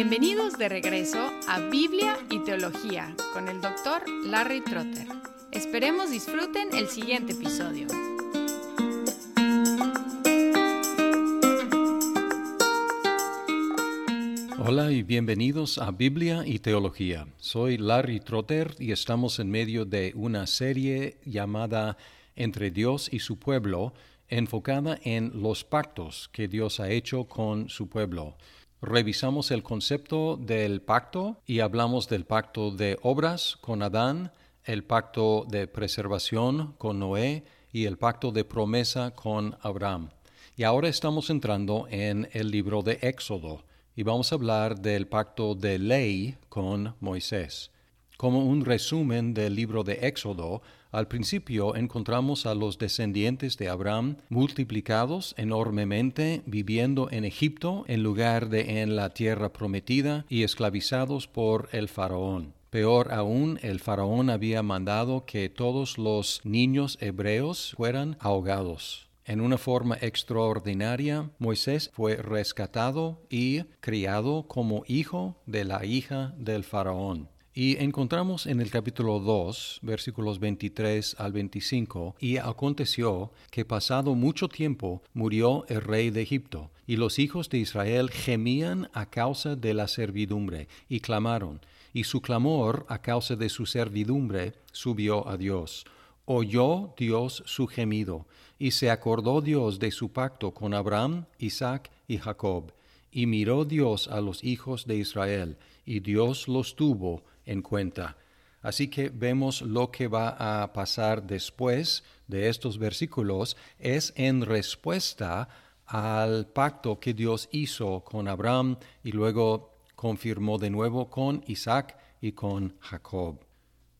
Bienvenidos de regreso a Biblia y Teología con el doctor Larry Trotter. Esperemos disfruten el siguiente episodio. Hola y bienvenidos a Biblia y Teología. Soy Larry Trotter y estamos en medio de una serie llamada Entre Dios y su pueblo, enfocada en los pactos que Dios ha hecho con su pueblo. Revisamos el concepto del pacto y hablamos del pacto de obras con Adán, el pacto de preservación con Noé y el pacto de promesa con Abraham. Y ahora estamos entrando en el libro de Éxodo y vamos a hablar del pacto de ley con Moisés. Como un resumen del libro de Éxodo, al principio encontramos a los descendientes de Abraham multiplicados enormemente, viviendo en Egipto en lugar de en la tierra prometida y esclavizados por el faraón. Peor aún, el faraón había mandado que todos los niños hebreos fueran ahogados. En una forma extraordinaria, Moisés fue rescatado y criado como hijo de la hija del faraón. Y encontramos en el capítulo 2, versículos 23 al 25, y aconteció que pasado mucho tiempo murió el rey de Egipto, y los hijos de Israel gemían a causa de la servidumbre, y clamaron, y su clamor a causa de su servidumbre subió a Dios. Oyó Dios su gemido, y se acordó Dios de su pacto con Abraham, Isaac y Jacob. Y miró Dios a los hijos de Israel, y Dios los tuvo en cuenta. Así que vemos lo que va a pasar después de estos versículos es en respuesta al pacto que Dios hizo con Abraham y luego confirmó de nuevo con Isaac y con Jacob.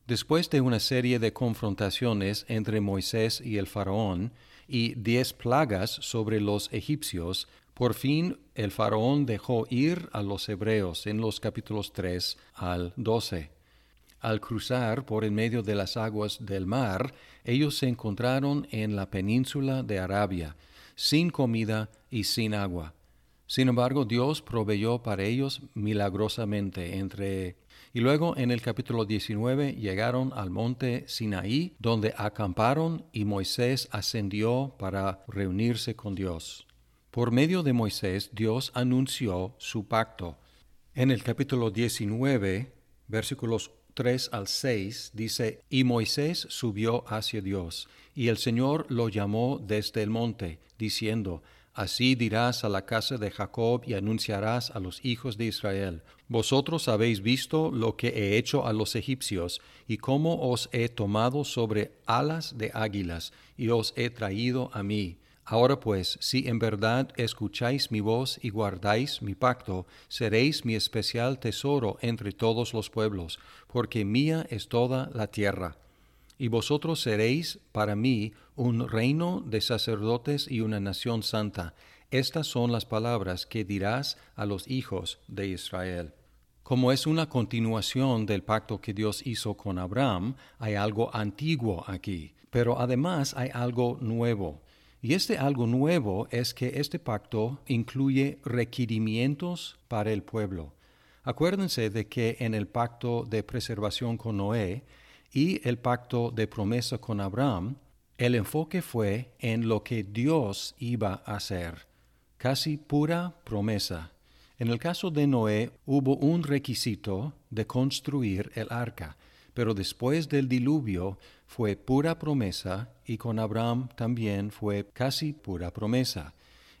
Después de una serie de confrontaciones entre Moisés y el faraón y diez plagas sobre los egipcios, por fin el faraón dejó ir a los hebreos en los capítulos 3 al 12. Al cruzar por en medio de las aguas del mar, ellos se encontraron en la península de Arabia, sin comida y sin agua. Sin embargo, Dios proveyó para ellos milagrosamente entre... Y luego en el capítulo 19 llegaron al monte Sinaí, donde acamparon y Moisés ascendió para reunirse con Dios. Por medio de Moisés, Dios anunció su pacto. En el capítulo 19, versículos 3 al 6 dice, Y Moisés subió hacia Dios, y el Señor lo llamó desde el monte, diciendo, Así dirás a la casa de Jacob y anunciarás a los hijos de Israel, Vosotros habéis visto lo que he hecho a los egipcios, y cómo os he tomado sobre alas de águilas, y os he traído a mí Ahora pues, si en verdad escucháis mi voz y guardáis mi pacto, seréis mi especial tesoro entre todos los pueblos, porque mía es toda la tierra. Y vosotros seréis para mí un reino de sacerdotes y una nación santa. Estas son las palabras que dirás a los hijos de Israel. Como es una continuación del pacto que Dios hizo con Abraham, hay algo antiguo aquí, pero además hay algo nuevo. Y este algo nuevo es que este pacto incluye requerimientos para el pueblo. Acuérdense de que en el pacto de preservación con Noé y el pacto de promesa con Abraham, el enfoque fue en lo que Dios iba a hacer, casi pura promesa. En el caso de Noé hubo un requisito de construir el arca, pero después del diluvio fue pura promesa y con Abraham también fue casi pura promesa.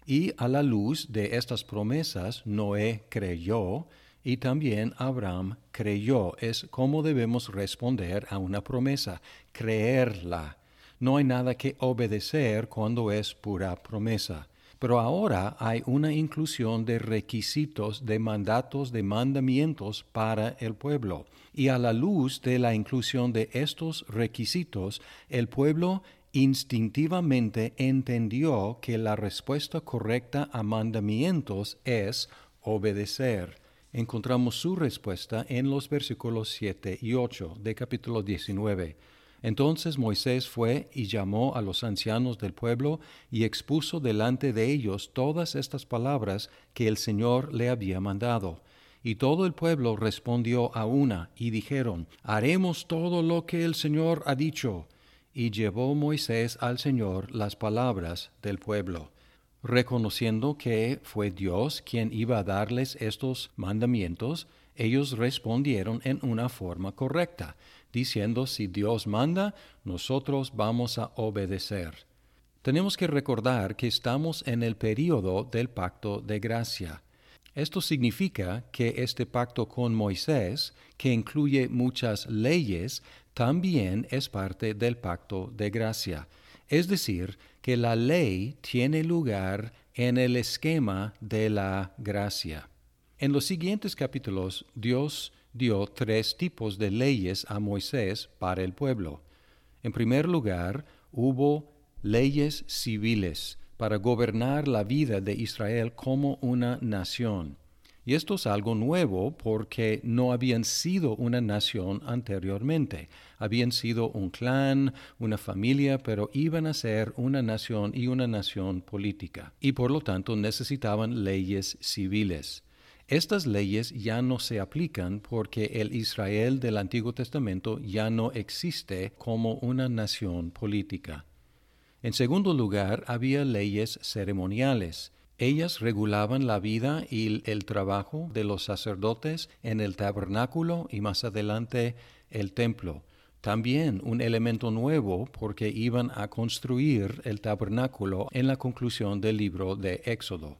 Y a la luz de estas promesas, Noé creyó y también Abraham creyó. Es como debemos responder a una promesa, creerla. No hay nada que obedecer cuando es pura promesa. Pero ahora hay una inclusión de requisitos, de mandatos, de mandamientos para el pueblo. Y a la luz de la inclusión de estos requisitos, el pueblo instintivamente entendió que la respuesta correcta a mandamientos es obedecer. Encontramos su respuesta en los versículos 7 y 8 de capítulo 19. Entonces Moisés fue y llamó a los ancianos del pueblo y expuso delante de ellos todas estas palabras que el Señor le había mandado. Y todo el pueblo respondió a una, y dijeron, Haremos todo lo que el Señor ha dicho. Y llevó Moisés al Señor las palabras del pueblo, reconociendo que fue Dios quien iba a darles estos mandamientos, ellos respondieron en una forma correcta, diciendo, si Dios manda, nosotros vamos a obedecer. Tenemos que recordar que estamos en el período del pacto de gracia. Esto significa que este pacto con Moisés, que incluye muchas leyes, también es parte del pacto de gracia. Es decir, que la ley tiene lugar en el esquema de la gracia. En los siguientes capítulos, Dios dio tres tipos de leyes a Moisés para el pueblo. En primer lugar, hubo leyes civiles para gobernar la vida de Israel como una nación. Y esto es algo nuevo porque no habían sido una nación anteriormente. Habían sido un clan, una familia, pero iban a ser una nación y una nación política. Y por lo tanto necesitaban leyes civiles. Estas leyes ya no se aplican porque el Israel del Antiguo Testamento ya no existe como una nación política. En segundo lugar, había leyes ceremoniales. Ellas regulaban la vida y el trabajo de los sacerdotes en el tabernáculo y más adelante el templo. También un elemento nuevo porque iban a construir el tabernáculo en la conclusión del libro de Éxodo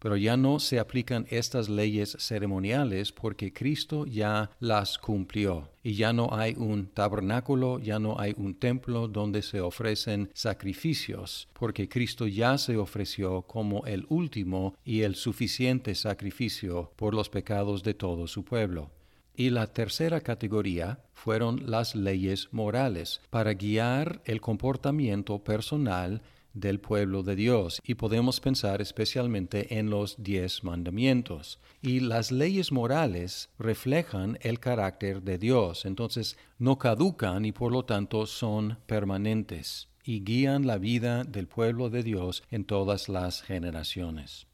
pero ya no se aplican estas leyes ceremoniales porque Cristo ya las cumplió y ya no hay un tabernáculo, ya no hay un templo donde se ofrecen sacrificios, porque Cristo ya se ofreció como el último y el suficiente sacrificio por los pecados de todo su pueblo. Y la tercera categoría fueron las leyes morales, para guiar el comportamiento personal del pueblo de Dios y podemos pensar especialmente en los diez mandamientos. Y las leyes morales reflejan el carácter de Dios, entonces no caducan y por lo tanto son permanentes y guían la vida del pueblo de Dios en todas las generaciones.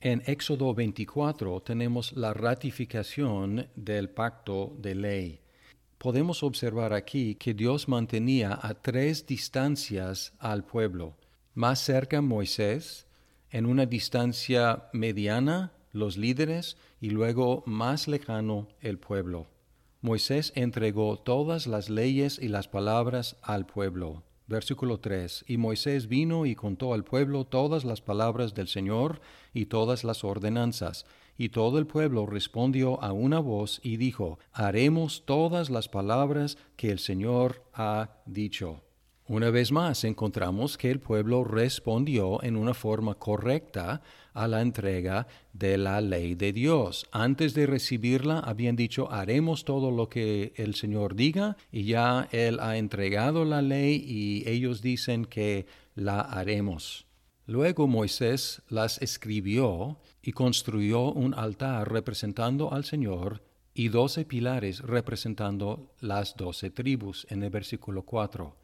En Éxodo 24 tenemos la ratificación del pacto de ley podemos observar aquí que Dios mantenía a tres distancias al pueblo. Más cerca Moisés, en una distancia mediana los líderes y luego más lejano el pueblo. Moisés entregó todas las leyes y las palabras al pueblo. Versículo 3. Y Moisés vino y contó al pueblo todas las palabras del Señor y todas las ordenanzas. Y todo el pueblo respondió a una voz y dijo, Haremos todas las palabras que el Señor ha dicho. Una vez más encontramos que el pueblo respondió en una forma correcta a la entrega de la ley de Dios. Antes de recibirla habían dicho haremos todo lo que el Señor diga y ya Él ha entregado la ley y ellos dicen que la haremos. Luego Moisés las escribió y construyó un altar representando al Señor y doce pilares representando las doce tribus en el versículo 4.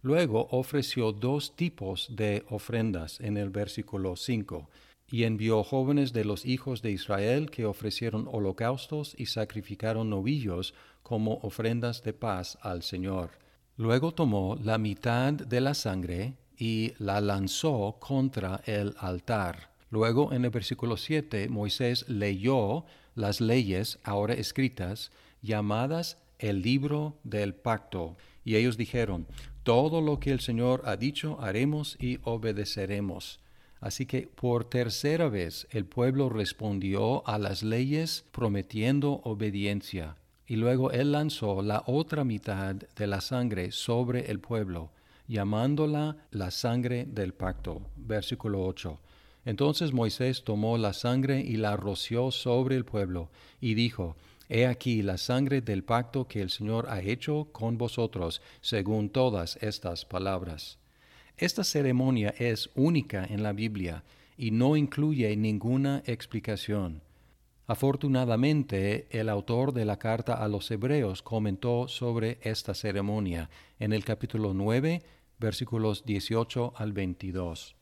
Luego ofreció dos tipos de ofrendas en el versículo 5 y envió jóvenes de los hijos de Israel que ofrecieron holocaustos y sacrificaron novillos como ofrendas de paz al Señor. Luego tomó la mitad de la sangre y la lanzó contra el altar. Luego en el versículo 7 Moisés leyó las leyes ahora escritas llamadas el libro del pacto. Y ellos dijeron, todo lo que el Señor ha dicho haremos y obedeceremos. Así que por tercera vez el pueblo respondió a las leyes prometiendo obediencia. Y luego él lanzó la otra mitad de la sangre sobre el pueblo, llamándola la sangre del pacto. Versículo 8. Entonces Moisés tomó la sangre y la roció sobre el pueblo, y dijo, He aquí la sangre del pacto que el Señor ha hecho con vosotros, según todas estas palabras. Esta ceremonia es única en la Biblia y no incluye ninguna explicación. Afortunadamente, el autor de la carta a los Hebreos comentó sobre esta ceremonia en el capítulo 9, versículos 18 al 22.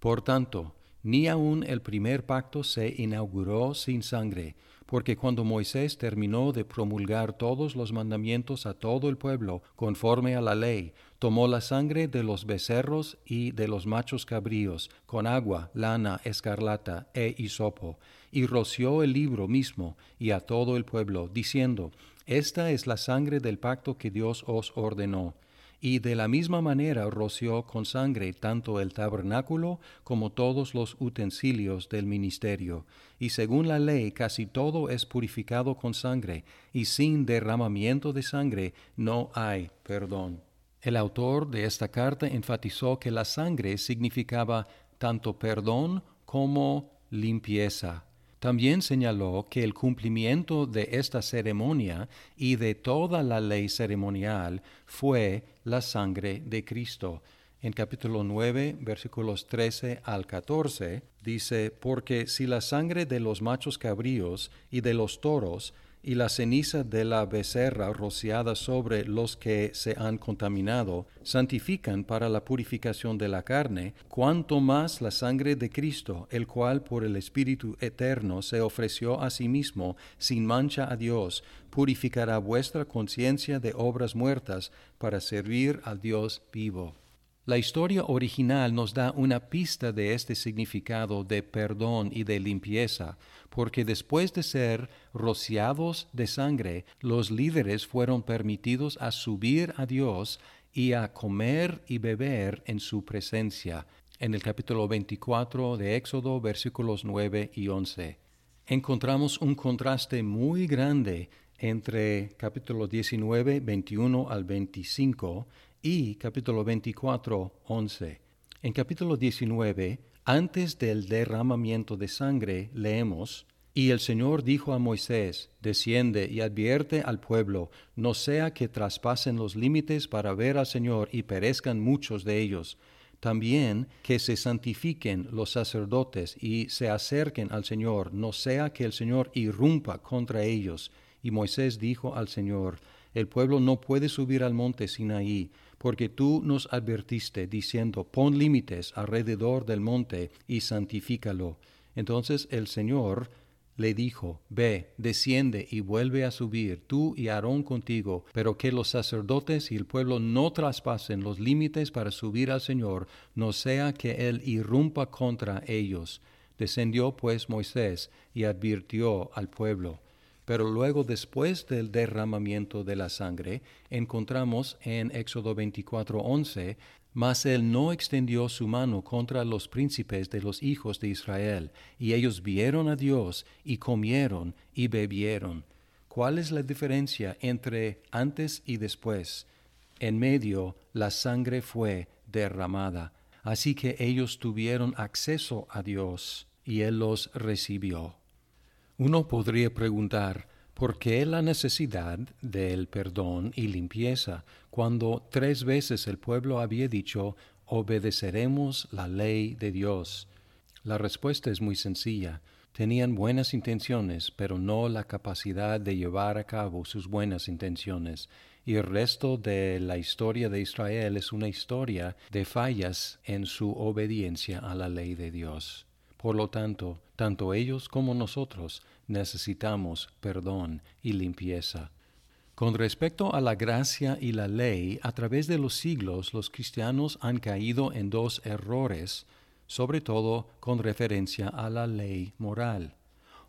Por tanto, ni aun el primer pacto se inauguró sin sangre, porque cuando Moisés terminó de promulgar todos los mandamientos a todo el pueblo, conforme a la ley, tomó la sangre de los becerros y de los machos cabríos, con agua, lana, escarlata e hisopo, y roció el libro mismo y a todo el pueblo, diciendo, Esta es la sangre del pacto que Dios os ordenó y de la misma manera roció con sangre tanto el tabernáculo como todos los utensilios del ministerio. Y según la ley casi todo es purificado con sangre, y sin derramamiento de sangre no hay perdón. El autor de esta carta enfatizó que la sangre significaba tanto perdón como limpieza. También señaló que el cumplimiento de esta ceremonia y de toda la ley ceremonial fue la sangre de Cristo. En capítulo 9, versículos 13 al 14, dice, Porque si la sangre de los machos cabríos y de los toros y la ceniza de la becerra rociada sobre los que se han contaminado santifican para la purificación de la carne, cuanto más la sangre de Cristo, el cual por el Espíritu eterno se ofreció a sí mismo sin mancha a Dios, purificará vuestra conciencia de obras muertas para servir al Dios vivo. La historia original nos da una pista de este significado de perdón y de limpieza, porque después de ser rociados de sangre, los líderes fueron permitidos a subir a Dios y a comer y beber en su presencia. En el capítulo 24 de Éxodo, versículos 9 y 11. Encontramos un contraste muy grande entre capítulo 19, 21 al 25 y capítulo 24, 11. En capítulo 19, antes del derramamiento de sangre, leemos, Y el Señor dijo a Moisés, Desciende y advierte al pueblo, no sea que traspasen los límites para ver al Señor y perezcan muchos de ellos. También que se santifiquen los sacerdotes y se acerquen al Señor, no sea que el Señor irrumpa contra ellos. Y Moisés dijo al Señor, El pueblo no puede subir al monte Sinaí, porque tú nos advertiste diciendo, pon límites alrededor del monte y santifícalo. Entonces el Señor le dijo, Ve, desciende y vuelve a subir, tú y Aarón contigo, pero que los sacerdotes y el pueblo no traspasen los límites para subir al Señor, no sea que Él irrumpa contra ellos. Descendió pues Moisés y advirtió al pueblo. Pero luego, después del derramamiento de la sangre, encontramos en Éxodo 24:11, mas él no extendió su mano contra los príncipes de los hijos de Israel, y ellos vieron a Dios y comieron y bebieron. ¿Cuál es la diferencia entre antes y después? En medio la sangre fue derramada, así que ellos tuvieron acceso a Dios, y Él los recibió. Uno podría preguntar, ¿por qué la necesidad del perdón y limpieza cuando tres veces el pueblo había dicho, obedeceremos la ley de Dios? La respuesta es muy sencilla. Tenían buenas intenciones, pero no la capacidad de llevar a cabo sus buenas intenciones. Y el resto de la historia de Israel es una historia de fallas en su obediencia a la ley de Dios. Por lo tanto, tanto ellos como nosotros necesitamos perdón y limpieza. Con respecto a la gracia y la ley, a través de los siglos los cristianos han caído en dos errores, sobre todo con referencia a la ley moral.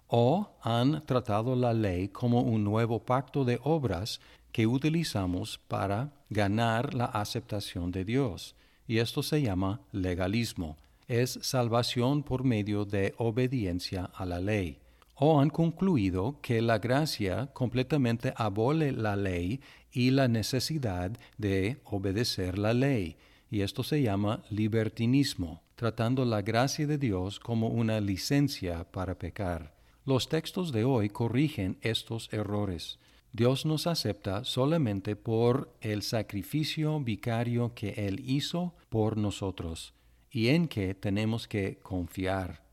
O han tratado la ley como un nuevo pacto de obras que utilizamos para ganar la aceptación de Dios, y esto se llama legalismo es salvación por medio de obediencia a la ley. O han concluido que la gracia completamente abole la ley y la necesidad de obedecer la ley, y esto se llama libertinismo, tratando la gracia de Dios como una licencia para pecar. Los textos de hoy corrigen estos errores. Dios nos acepta solamente por el sacrificio vicario que Él hizo por nosotros y en que tenemos que confiar.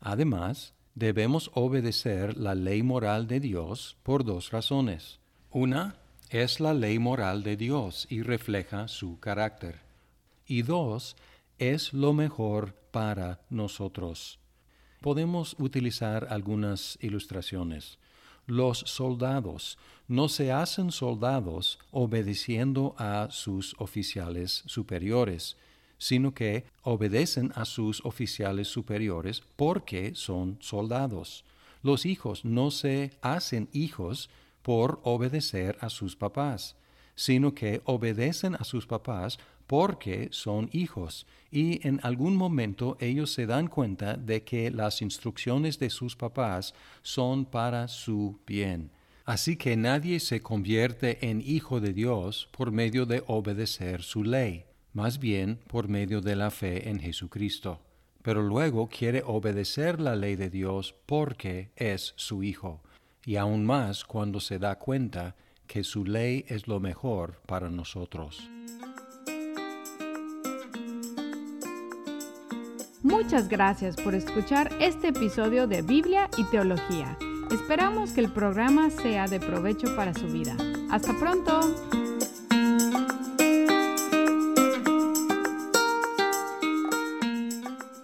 Además, debemos obedecer la ley moral de Dios por dos razones. Una es la ley moral de Dios y refleja su carácter. Y dos, es lo mejor para nosotros. Podemos utilizar algunas ilustraciones. los soldados no se hacen soldados obedeciendo a sus oficiales superiores, sino que obedecen a sus oficiales superiores porque son soldados. Los hijos no se hacen hijos por obedecer a sus papás, sino que obedecen a sus papás porque son hijos y en algún momento ellos se dan cuenta de que las instrucciones de sus papás son para su bien. Así que nadie se convierte en hijo de Dios por medio de obedecer su ley, más bien por medio de la fe en Jesucristo. Pero luego quiere obedecer la ley de Dios porque es su hijo, y aún más cuando se da cuenta que su ley es lo mejor para nosotros. Muchas gracias por escuchar este episodio de Biblia y Teología. Esperamos que el programa sea de provecho para su vida. Hasta pronto.